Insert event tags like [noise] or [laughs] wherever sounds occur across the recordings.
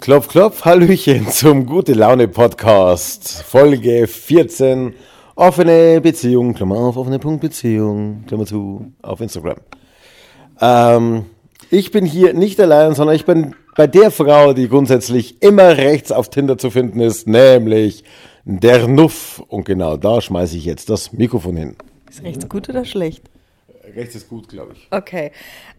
Klopf, klopf, Hallöchen zum Gute Laune Podcast, Folge 14, offene Beziehung, Klammer auf, offene Punkt Beziehung, Klammer zu, auf Instagram. Ähm, ich bin hier nicht allein, sondern ich bin bei der Frau, die grundsätzlich immer rechts auf Tinder zu finden ist, nämlich der Nuff. Und genau da schmeiße ich jetzt das Mikrofon hin. Ist rechts gut oder schlecht? Rechts ist gut, glaube ich. Okay.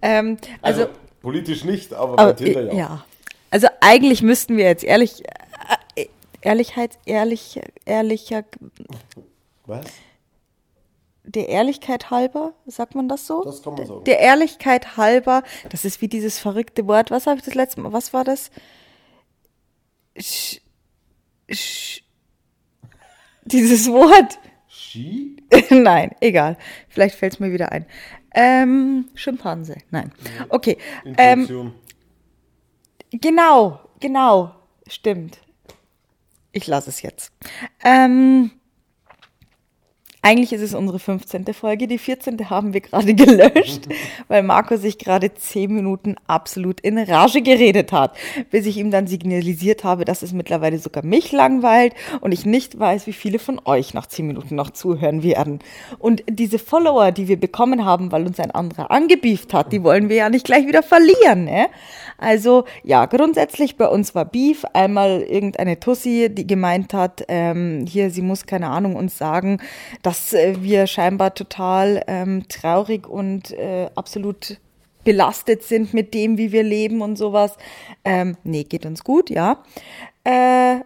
Ähm, also, Also, politisch nicht, aber, aber, bei Tinder ja. ja. Also eigentlich müssten wir jetzt ehrlich, äh, Ehrlichkeit, ehrlich, ehrlicher, Was? der Ehrlichkeit halber, sagt man das so? Das kann man sagen. Der Ehrlichkeit halber, das ist wie dieses verrückte Wort. Was habe ich das letzte Mal? Was war das? Sch, sch, dieses Wort. Ski? [laughs] Nein, egal. Vielleicht fällt es mir wieder ein. Ähm, Schimpanse. Nein. Okay. Ähm. Genau, genau. Stimmt. Ich lasse es jetzt. Ähm, eigentlich ist es unsere 15. Folge. Die 14. haben wir gerade [laughs] gelöscht, weil Marco sich gerade 10 Minuten absolut in Rage geredet hat, bis ich ihm dann signalisiert habe, dass es mittlerweile sogar mich langweilt und ich nicht weiß, wie viele von euch nach 10 Minuten noch zuhören werden. Und diese Follower, die wir bekommen haben, weil uns ein anderer angebieft hat, die wollen wir ja nicht gleich wieder verlieren. Ne? Also ja, grundsätzlich bei uns war Beef einmal irgendeine Tussi, die gemeint hat, ähm, hier, sie muss keine Ahnung uns sagen, dass äh, wir scheinbar total ähm, traurig und äh, absolut belastet sind mit dem, wie wir leben und sowas. Ähm, nee, geht uns gut, ja. Äh,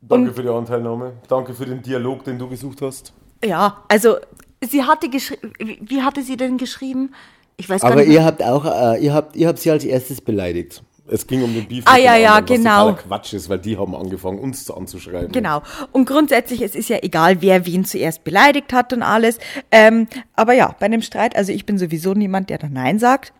Danke und- für die Anteilnahme. Danke für den Dialog, den du gesucht hast. ja, also sie hatte geschrieben, wie hatte sie denn geschrieben? Ich weiß gar Aber nicht. ihr habt auch, äh, ihr habt, ihr habt sie als erstes beleidigt. Es ging um den Beef. Ah, ja, ja, anderen, genau. Was Quatsch ist, weil die haben angefangen, uns anzuschreiben. Genau. Und grundsätzlich, es ist ja egal, wer wen zuerst beleidigt hat und alles. Ähm, aber ja, bei einem Streit, also ich bin sowieso niemand, der da Nein sagt.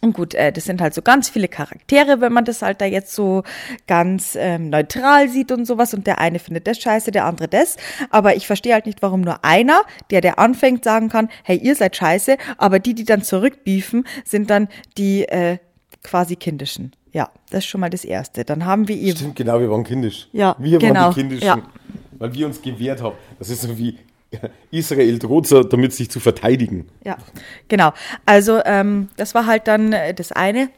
Und gut, äh, das sind halt so ganz viele Charaktere, wenn man das halt da jetzt so ganz ähm, neutral sieht und sowas. Und der eine findet das scheiße, der andere das. Aber ich verstehe halt nicht, warum nur einer, der der anfängt, sagen kann, hey, ihr seid scheiße. Aber die, die dann zurückbiefen, sind dann die äh, quasi kindischen. Ja, das ist schon mal das Erste. Dann haben wir ihr Stimmt, genau, wir waren kindisch. Ja, wir genau, waren die Kindischen, ja. weil wir uns gewehrt haben. Das ist so wie [laughs] Israel droht so, damit sich zu verteidigen. Ja, genau. Also ähm, das war halt dann äh, das eine.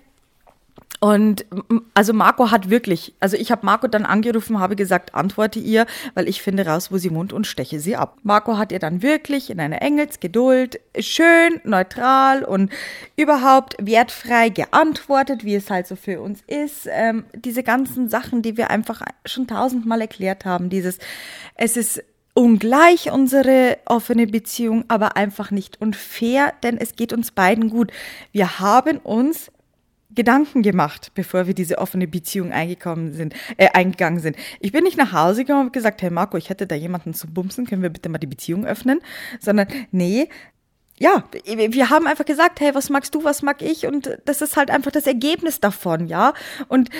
Und also Marco hat wirklich, also ich habe Marco dann angerufen, habe gesagt, antworte ihr, weil ich finde raus, wo sie wohnt und steche sie ab. Marco hat ihr dann wirklich in einer Engelsgeduld schön, neutral und überhaupt wertfrei geantwortet, wie es halt so für uns ist. Ähm, diese ganzen Sachen, die wir einfach schon tausendmal erklärt haben, dieses, es ist ungleich unsere offene Beziehung, aber einfach nicht unfair, denn es geht uns beiden gut. Wir haben uns Gedanken gemacht, bevor wir diese offene Beziehung eingekommen sind, äh, eingegangen sind. Ich bin nicht nach Hause gekommen und habe gesagt, hey Marco, ich hätte da jemanden zum Bumsen, können wir bitte mal die Beziehung öffnen? Sondern, nee, ja, wir haben einfach gesagt, hey, was magst du, was mag ich? Und das ist halt einfach das Ergebnis davon, ja. Und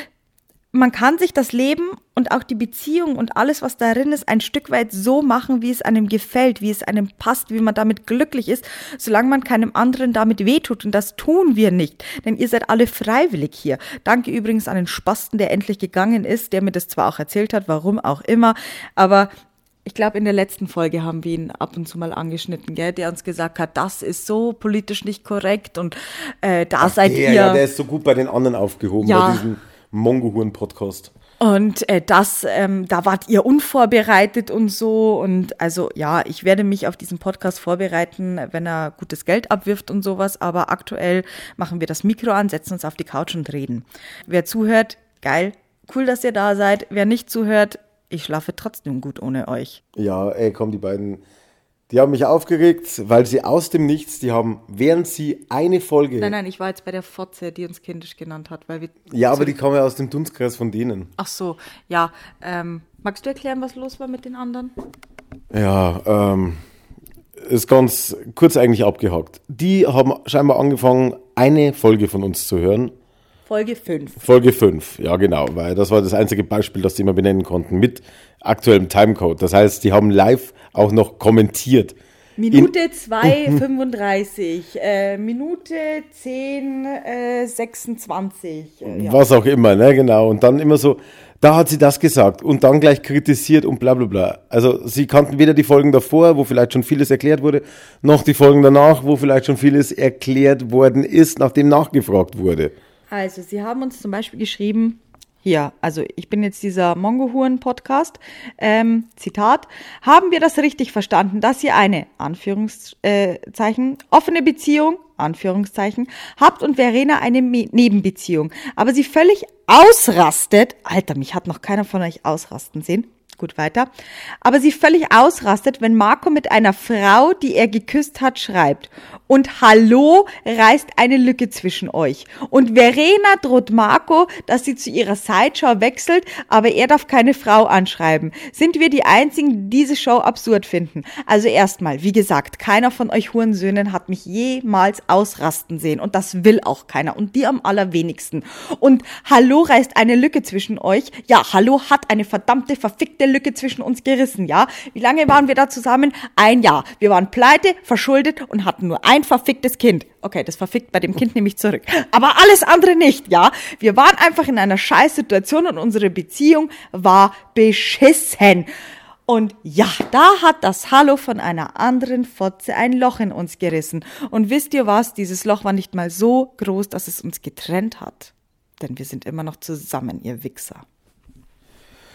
man kann sich das Leben und auch die Beziehung und alles, was darin ist, ein Stück weit so machen, wie es einem gefällt, wie es einem passt, wie man damit glücklich ist, solange man keinem anderen damit wehtut. Und das tun wir nicht, denn ihr seid alle freiwillig hier. Danke übrigens an den Spasten, der endlich gegangen ist, der mir das zwar auch erzählt hat, warum auch immer, aber ich glaube, in der letzten Folge haben wir ihn ab und zu mal angeschnitten, gell, der uns gesagt hat, das ist so politisch nicht korrekt und äh, da seid Der, ihr. ja, der ist so gut bei den anderen aufgehoben, Ja. bei diesem Mongohuren-Podcast. Und äh, das, ähm, da wart ihr unvorbereitet und so. Und also ja, ich werde mich auf diesen Podcast vorbereiten, wenn er gutes Geld abwirft und sowas. Aber aktuell machen wir das Mikro an, setzen uns auf die Couch und reden. Wer zuhört, geil, cool, dass ihr da seid. Wer nicht zuhört, ich schlafe trotzdem gut ohne euch. Ja, ey, komm, die beiden, die haben mich aufgeregt, weil sie aus dem Nichts, die haben, während sie eine Folge, Nein, nein, ich war jetzt bei der Fotze, die uns kindisch genannt hat, weil wir. ja, aber die kommen ja aus dem Dunstkreis von denen. Ach so, ja. Ähm, magst du erklären, was los war mit den anderen? Ja, ähm, ist ganz kurz eigentlich abgehakt. Die haben scheinbar angefangen, eine Folge von uns zu hören. Folge 5. Folge 5, ja genau, weil das war das einzige Beispiel, das die immer benennen konnten, mit aktuellem Timecode. Das heißt, die haben live auch noch kommentiert. Minute 2,35, äh, Minute 10, äh, 26. Äh, ja. Was auch immer, ne, genau. Und dann immer so, da hat sie das gesagt und dann gleich kritisiert und bla bla bla. Also sie kannten weder die Folgen davor, wo vielleicht schon vieles erklärt wurde, noch die Folgen danach, wo vielleicht schon vieles erklärt worden ist, nachdem nachgefragt wurde. Also, Sie haben uns zum Beispiel geschrieben, hier, also ich bin jetzt dieser Mongohuren-Podcast, ähm, Zitat, haben wir das richtig verstanden, dass ihr eine, Anführungszeichen, offene Beziehung, Anführungszeichen, habt und Verena eine Nebenbeziehung, aber sie völlig ausrastet, Alter, mich hat noch keiner von euch ausrasten sehen, gut weiter, aber sie völlig ausrastet, wenn Marco mit einer Frau, die er geküsst hat, schreibt. Und Hallo reißt eine Lücke zwischen euch. Und Verena droht Marco, dass sie zu ihrer Sideshow wechselt, aber er darf keine Frau anschreiben. Sind wir die Einzigen, die diese Show absurd finden? Also erstmal, wie gesagt, keiner von euch Hurensöhnen hat mich jemals ausrasten sehen. Und das will auch keiner. Und die am allerwenigsten. Und Hallo reißt eine Lücke zwischen euch. Ja, Hallo hat eine verdammte, verfickte Lücke zwischen uns gerissen, ja? Wie lange waren wir da zusammen? Ein Jahr. Wir waren pleite, verschuldet und hatten nur ein verficktes Kind. Okay, das verfickt bei dem Kind nehme ich zurück. Aber alles andere nicht, ja? Wir waren einfach in einer Scheißsituation und unsere Beziehung war beschissen. Und ja, da hat das Hallo von einer anderen Fotze ein Loch in uns gerissen. Und wisst ihr was? Dieses Loch war nicht mal so groß, dass es uns getrennt hat. Denn wir sind immer noch zusammen, ihr Wichser.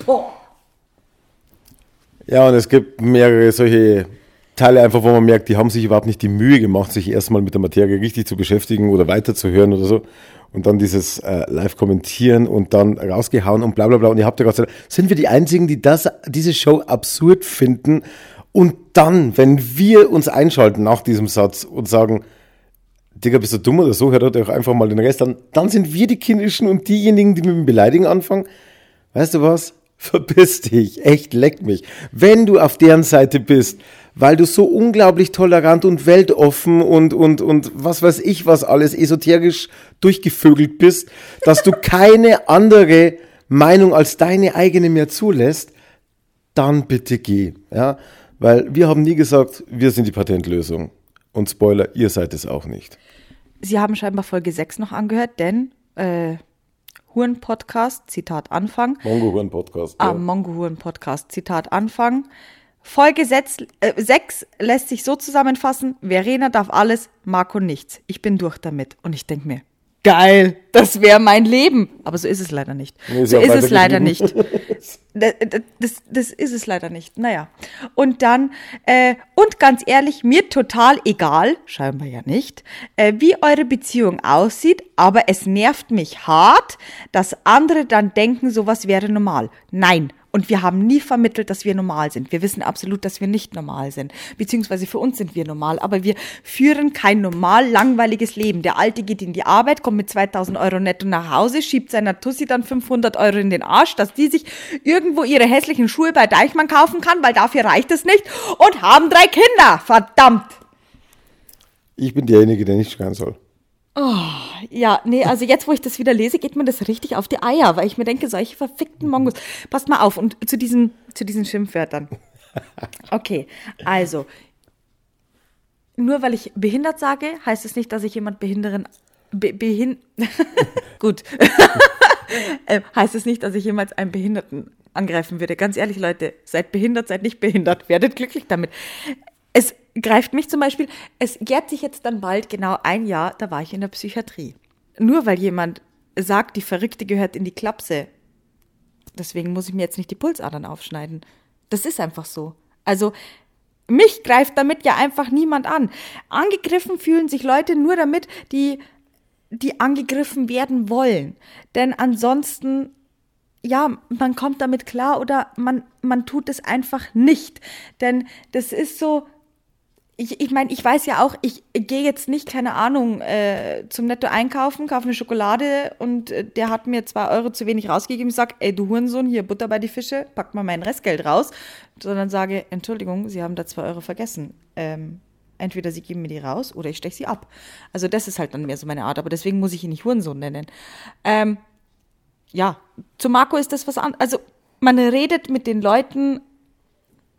Oh. Ja, und es gibt mehrere solche Teile einfach, wo man merkt, die haben sich überhaupt nicht die Mühe gemacht, sich erstmal mit der Materie richtig zu beschäftigen oder weiterzuhören oder so. Und dann dieses äh, Live-Kommentieren und dann rausgehauen und bla bla bla. Und ihr habt ja gerade gesagt, sind wir die Einzigen, die das, diese Show absurd finden? Und dann, wenn wir uns einschalten nach diesem Satz und sagen, Digga, bist du dumm oder so, hört euch einfach mal den Rest an, dann sind wir die Kindischen und diejenigen, die mit dem Beleidigen anfangen. Weißt du was? Verpiss dich, echt leck mich. Wenn du auf deren Seite bist, weil du so unglaublich tolerant und weltoffen und, und, und was weiß ich was alles esoterisch durchgevögelt bist, dass du keine andere Meinung als deine eigene mehr zulässt, dann bitte geh. Ja? Weil wir haben nie gesagt, wir sind die Patentlösung. Und Spoiler, ihr seid es auch nicht. Sie haben scheinbar Folge 6 noch angehört, denn äh, Huren-Podcast, Zitat Anfang. Mongo-Huren-Podcast. Ah, Mongo-Huren-Podcast, Zitat Anfang. Folge 6, äh, 6 lässt sich so zusammenfassen, Verena darf alles, Marco nichts. Ich bin durch damit. Und ich denke mir, geil, das wäre mein Leben. Aber so ist es leider nicht. Nee, so ist es leider nicht. [laughs] Das, das, das ist es leider nicht. Naja. Und dann, äh, und ganz ehrlich, mir total egal, scheinbar ja nicht, äh, wie eure Beziehung aussieht, aber es nervt mich hart, dass andere dann denken, sowas wäre normal. Nein. Und wir haben nie vermittelt, dass wir normal sind. Wir wissen absolut, dass wir nicht normal sind. Beziehungsweise für uns sind wir normal. Aber wir führen kein normal langweiliges Leben. Der Alte geht in die Arbeit, kommt mit 2000 Euro netto nach Hause, schiebt seiner Tussi dann 500 Euro in den Arsch, dass die sich irgendwo ihre hässlichen Schuhe bei Deichmann kaufen kann, weil dafür reicht es nicht. Und haben drei Kinder. Verdammt. Ich bin derjenige, der nicht schreien soll. Ja, nee, also jetzt, wo ich das wieder lese, geht mir das richtig auf die Eier, weil ich mir denke, solche verfickten Mongos. Passt mal auf und zu diesen, zu diesen Schimpfwörtern. [laughs] Okay, also. Nur weil ich behindert sage, heißt es nicht, dass ich jemand behinderen. Be, behin [laughs] Gut. [laughs] äh, heißt es nicht, dass ich jemals einen Behinderten angreifen würde. Ganz ehrlich, Leute, seid behindert, seid nicht behindert, werdet glücklich damit. Es greift mich zum Beispiel, es jährt sich jetzt dann bald genau ein Jahr, da war ich in der Psychiatrie. Nur weil jemand sagt, die Verrückte gehört in die Klapse, deswegen muss ich mir jetzt nicht die Pulsadern aufschneiden. Das ist einfach so. Also, mich greift damit ja einfach niemand an. Angegriffen fühlen sich Leute nur damit, die, die angegriffen werden wollen. Denn ansonsten ja, man kommt damit klar oder man, man tut es einfach nicht. Denn das ist so, ich, ich meine, ich weiß ja auch, ich gehe jetzt nicht, keine Ahnung, äh, zum Netto einkaufen, kaufe eine Schokolade und äh, der hat mir zwei Euro zu wenig rausgegeben. Ich sage, ey, du Hurensohn, hier Butter bei die Fische, pack mal mein Restgeld raus. Sondern sage, Entschuldigung, Sie haben da zwei Euro vergessen. Ähm, entweder Sie geben mir die raus oder ich steche sie ab. Also das ist halt dann mehr so meine Art, aber deswegen muss ich ihn nicht Hurensohn nennen. Ähm, ja, zu Marco ist das was anderes. Also man redet mit den Leuten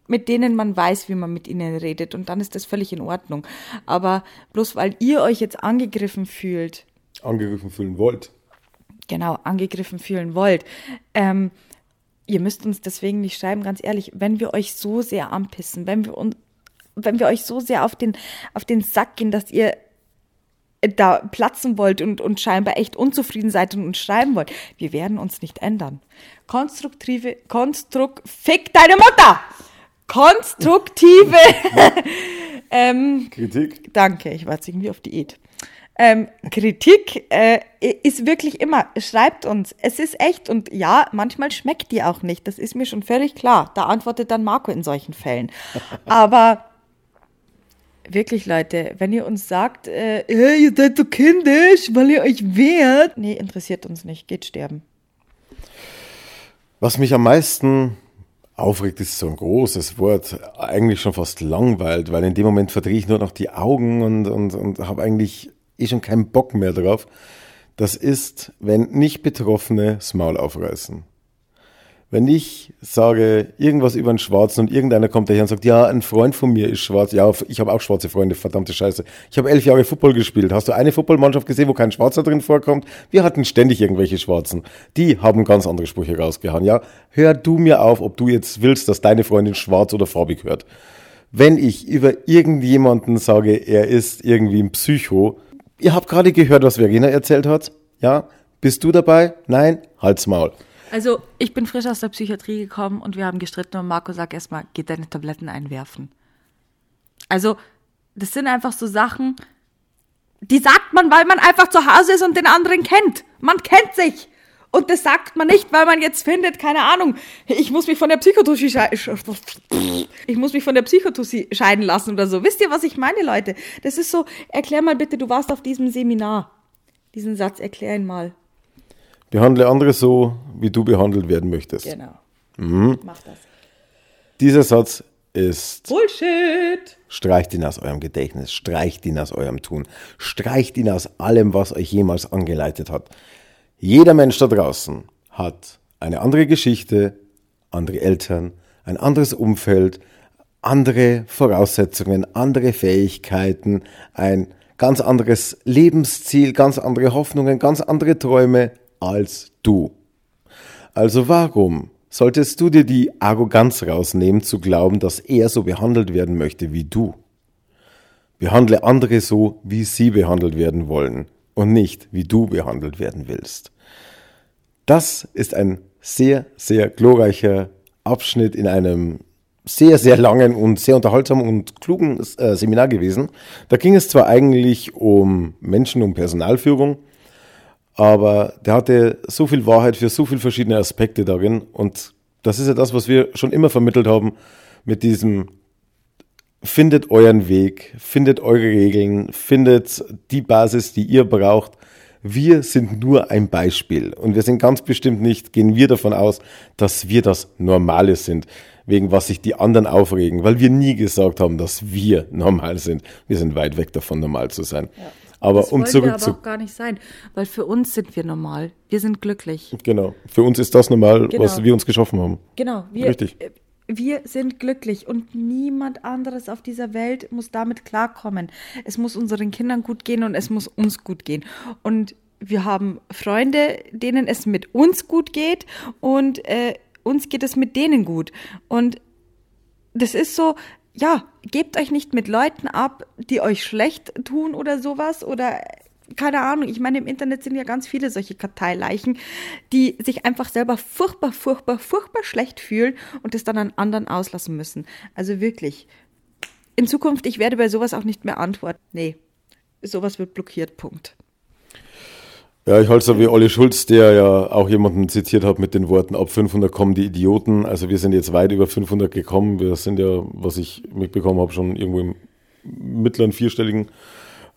mit denen man weiß, wie man mit ihnen redet und dann ist das völlig in Ordnung. Aber bloß weil ihr euch jetzt angegriffen fühlt. Angegriffen fühlen wollt. Genau, angegriffen fühlen wollt. Ähm, ihr müsst uns deswegen nicht schreiben, ganz ehrlich, wenn wir euch so sehr anpissen, wenn wir uns, wenn wir euch so sehr auf den, auf den Sack gehen, dass ihr da platzen wollt und, und scheinbar echt unzufrieden seid und uns schreiben wollt, wir werden uns nicht ändern. Konstruktive, konstruk, fick deine Mutter! Konstruktive [laughs] ähm, Kritik. Danke, ich war jetzt irgendwie auf Diät. Ähm, Kritik äh, ist wirklich immer, schreibt uns, es ist echt und ja, manchmal schmeckt die auch nicht, das ist mir schon völlig klar. Da antwortet dann Marco in solchen Fällen. [laughs] Aber wirklich, Leute, wenn ihr uns sagt, äh, hey, ihr seid so kindisch, weil ihr euch wehrt, nee, interessiert uns nicht, geht sterben. Was mich am meisten aufregt, ist so ein großes Wort, eigentlich schon fast langweilt, weil in dem Moment verdrehe ich nur noch die Augen und, und, und habe eigentlich eh schon keinen Bock mehr drauf. Das ist, wenn nicht Betroffene das Maul aufreißen. Wenn ich sage irgendwas über einen Schwarzen und irgendeiner kommt daher und sagt, ja, ein Freund von mir ist schwarz, ja, ich habe auch schwarze Freunde, verdammte Scheiße. Ich habe elf Jahre Football gespielt. Hast du eine Footballmannschaft gesehen, wo kein Schwarzer drin vorkommt? Wir hatten ständig irgendwelche Schwarzen. Die haben ganz andere Sprüche rausgehauen. Ja, hör du mir auf, ob du jetzt willst, dass deine Freundin schwarz oder farbig hört. Wenn ich über irgendjemanden sage, er ist irgendwie ein Psycho, ihr habt gerade gehört, was Verena erzählt hat. Ja, bist du dabei? Nein, halt's Maul. Also, ich bin frisch aus der Psychiatrie gekommen und wir haben gestritten und Marco sagt erstmal, geht deine Tabletten einwerfen. Also, das sind einfach so Sachen, die sagt man, weil man einfach zu Hause ist und den anderen kennt. Man kennt sich. Und das sagt man nicht, weil man jetzt findet, keine Ahnung, ich muss mich von der Psychotussi ich muss mich von der Psychotussi scheiden lassen oder so. Wisst ihr, was ich meine, Leute? Das ist so, erklär mal bitte, du warst auf diesem Seminar. Diesen Satz, erklär ihn mal. Behandle andere so, wie du behandelt werden möchtest. Genau. Mhm. Mach das. Dieser Satz ist. Bullshit! Streicht ihn aus eurem Gedächtnis, streicht ihn aus eurem Tun, streicht ihn aus allem, was euch jemals angeleitet hat. Jeder Mensch da draußen hat eine andere Geschichte, andere Eltern, ein anderes Umfeld, andere Voraussetzungen, andere Fähigkeiten, ein ganz anderes Lebensziel, ganz andere Hoffnungen, ganz andere Träume als du. Also warum solltest du dir die Arroganz rausnehmen zu glauben, dass er so behandelt werden möchte wie du? Behandle andere so, wie sie behandelt werden wollen und nicht, wie du behandelt werden willst. Das ist ein sehr, sehr glorreicher Abschnitt in einem sehr, sehr langen und sehr unterhaltsamen und klugen äh, Seminar gewesen. Da ging es zwar eigentlich um Menschen, um Personalführung, aber der hatte so viel Wahrheit für so viele verschiedene Aspekte darin. Und das ist ja das, was wir schon immer vermittelt haben mit diesem findet euren Weg, findet eure Regeln, findet die Basis, die ihr braucht. Wir sind nur ein Beispiel und wir sind ganz bestimmt nicht, gehen wir davon aus, dass wir das Normale sind, wegen was sich die anderen aufregen, weil wir nie gesagt haben, dass wir normal sind. Wir sind weit weg davon, normal zu sein. Ja. Aber das um zurück aber auch gar nicht sein, weil für uns sind wir normal. Wir sind glücklich. Genau. Für uns ist das normal, genau. was wir uns geschaffen haben. Genau. Wir, Richtig. Äh, wir sind glücklich und niemand anderes auf dieser Welt muss damit klarkommen. Es muss unseren Kindern gut gehen und es muss uns gut gehen. Und wir haben Freunde, denen es mit uns gut geht und äh, uns geht es mit denen gut. Und das ist so, ja, gebt euch nicht mit Leuten ab, die euch schlecht tun oder sowas oder keine Ahnung, ich meine, im Internet sind ja ganz viele solche Karteileichen, die sich einfach selber furchtbar, furchtbar, furchtbar schlecht fühlen und das dann an anderen auslassen müssen. Also wirklich. In Zukunft, ich werde bei sowas auch nicht mehr antworten. Nee, sowas wird blockiert, Punkt. Ja, ich halte so wie Olli Schulz, der ja auch jemanden zitiert hat mit den Worten, ab 500 kommen die Idioten. Also wir sind jetzt weit über 500 gekommen. Wir sind ja, was ich mitbekommen habe, schon irgendwo im mittleren vierstelligen.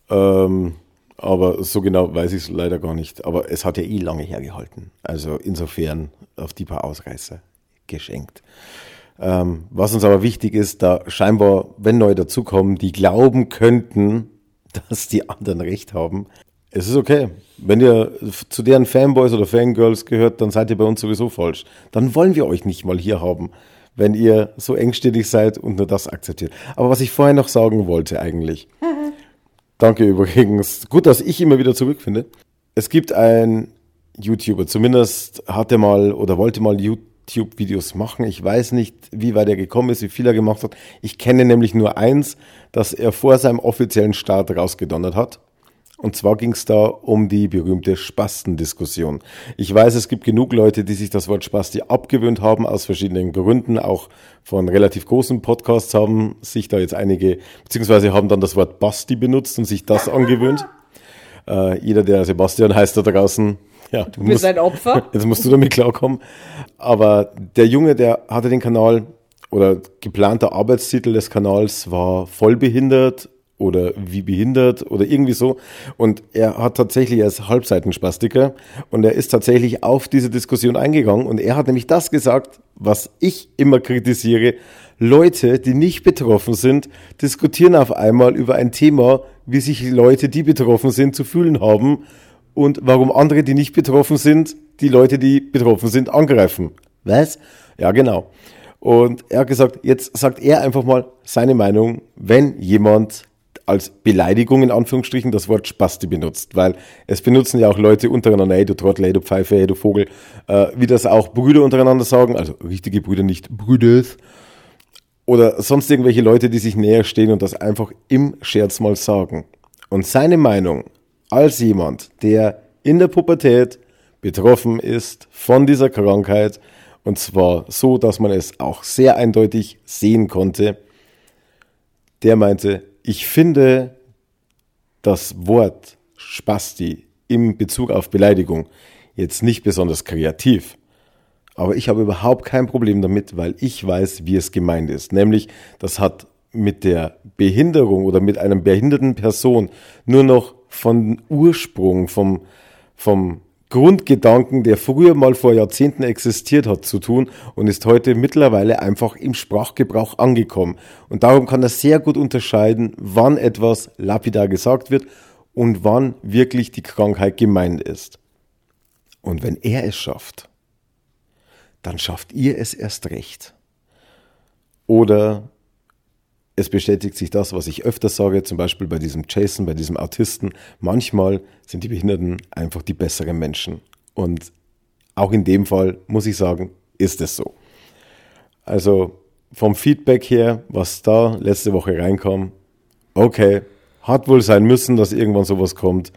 Ähm, aber so genau weiß ich es leider gar nicht. Aber es hat ja eh lange hergehalten. Also insofern auf die paar Ausreißer geschenkt. Ähm, was uns aber wichtig ist, da scheinbar, wenn neue dazukommen, die glauben könnten, [laughs] dass die anderen recht haben, es ist okay. Wenn ihr zu deren Fanboys oder Fangirls gehört, dann seid ihr bei uns sowieso falsch. Dann wollen wir euch nicht mal hier haben. wenn ihr so engstirnig seid und nur das akzeptiert. Aber was ich vorher noch sagen wollte eigentlich. [laughs] Danke übrigens. Gut, dass ich immer wieder zurückfinde. Es gibt ein YouTuber, zumindest hat er mal oder wollte mal YouTube-Videos machen. Ich weiß nicht, wie weit er gekommen ist, wie viel er gemacht hat. Ich kenne nämlich nur eins, dass er vor seinem offiziellen Start rausgedonnert hat. Und zwar ging es da um die berühmte Spastendiskussion. Ich weiß, es gibt genug Leute, die sich das Wort Spasti abgewöhnt haben, aus verschiedenen Gründen. Auch von relativ großen Podcasts haben sich da jetzt einige, beziehungsweise haben dann das Wort Basti benutzt und sich das angewöhnt. [laughs] Äh, jeder, der Sebastian heißt da draußen, ja, du bist musst, ein Opfer. [laughs] Jetzt musst du damit klarkommen. Aber der Junge, der hatte den Kanal oder geplanter Arbeitstitel des Kanals war vollbehindert oder wie behindert oder irgendwie so. Und er hat tatsächlich, ist Halbseitenspastiker und er ist tatsächlich auf diese Diskussion eingegangen und er hat nämlich das gesagt, was ich immer kritisiere. Leute, die nicht betroffen sind, diskutieren auf einmal über ein Thema, wie sich Leute, die betroffen sind, zu fühlen haben und warum andere, die nicht betroffen sind, die Leute, die betroffen sind, angreifen. Was? Ja, genau. Und er hat gesagt, jetzt sagt er einfach mal seine Meinung, wenn jemand als Beleidigung in Anführungsstrichen das Wort Spasti benutzt, weil es benutzen ja auch Leute untereinander, ey du Trottel, ey du Pfeife, ey du Vogel, äh, wie das auch Brüder untereinander sagen, also richtige Brüder, nicht Brüders, oder sonst irgendwelche Leute, die sich näher stehen und das einfach im Scherz mal sagen. Und seine Meinung als jemand, der in der Pubertät betroffen ist von dieser Krankheit, und zwar so, dass man es auch sehr eindeutig sehen konnte, der meinte, ich finde das Wort Spasti im Bezug auf Beleidigung jetzt nicht besonders kreativ. Aber ich habe überhaupt kein Problem damit, weil ich weiß, wie es gemeint ist. Nämlich, das hat mit der Behinderung oder mit einer behinderten Person nur noch von Ursprung, vom, vom Grundgedanken, der früher mal vor Jahrzehnten existiert hat, zu tun und ist heute mittlerweile einfach im Sprachgebrauch angekommen. Und darum kann er sehr gut unterscheiden, wann etwas lapidar gesagt wird und wann wirklich die Krankheit gemeint ist. Und wenn er es schafft, dann schafft ihr es erst recht. Oder es bestätigt sich das, was ich öfter sage, zum Beispiel bei diesem Jason, bei diesem Autisten. Manchmal sind die Behinderten einfach die besseren Menschen. Und auch in dem Fall muss ich sagen, ist es so. Also vom Feedback her, was da letzte Woche reinkam, okay, hat wohl sein müssen, dass irgendwann sowas kommt.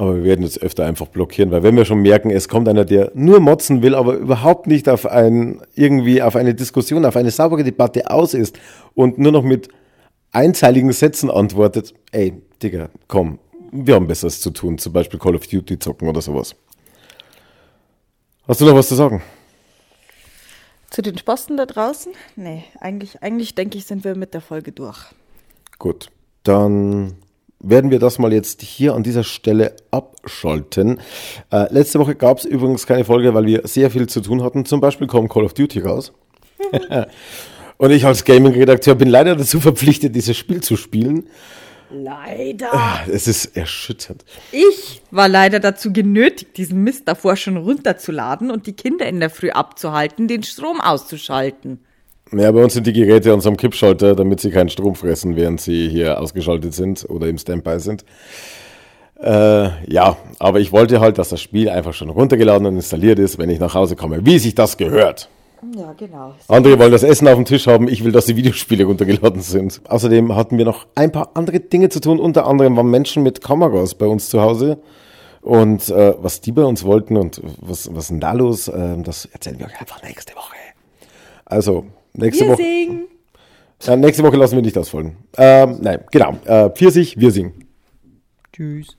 Aber wir werden jetzt öfter einfach blockieren, weil wenn wir schon merken, es kommt einer, der nur motzen will, aber überhaupt nicht auf ein, irgendwie auf eine Diskussion, auf eine saubere Debatte aus ist und nur noch mit einzeiligen Sätzen antwortet, ey, Digga, komm, wir haben Besseres zu tun, zum Beispiel Call of Duty zocken oder sowas. Hast du noch was zu sagen? Zu den Spasten da draußen? Nee, eigentlich, eigentlich denke ich, sind wir mit der Folge durch. Gut, dann werden wir das mal jetzt hier an dieser Stelle abschalten. Äh, letzte Woche gab es übrigens keine Folge, weil wir sehr viel zu tun hatten. Zum Beispiel kommt Call of Duty raus. [laughs] Und ich als Gaming-Redakteur bin leider dazu verpflichtet, dieses Spiel zu spielen. Leider. Ah, es ist erschütternd. Ich war leider dazu genötigt, diesen Mist davor schon runterzuladen und die Kinder in der Früh abzuhalten, den Strom auszuschalten. Ja, bei uns sind die Geräte an so einem Kippschalter, damit sie keinen Strom fressen, während sie hier ausgeschaltet sind oder im Standby sind. Äh, ja, aber ich wollte halt, dass das Spiel einfach schon runtergeladen und installiert ist, wenn ich nach Hause komme, wie sich das gehört. Ja, genau. Andere wollen das Essen auf dem Tisch haben, ich will, dass die Videospiele runtergeladen sind. Außerdem hatten wir noch ein paar andere Dinge zu tun, unter anderem waren Menschen mit Kameras bei uns zu Hause. Und äh, was die bei uns wollten und was, was denn da los, äh, das erzählen wir euch einfach nächste Woche. Also, Nächste wir Woche. Singen. Ja, nächste Woche lassen wir nicht ausfallen. Ähm, nein, genau. Äh, Pfirsich, wir singen. Tschüss.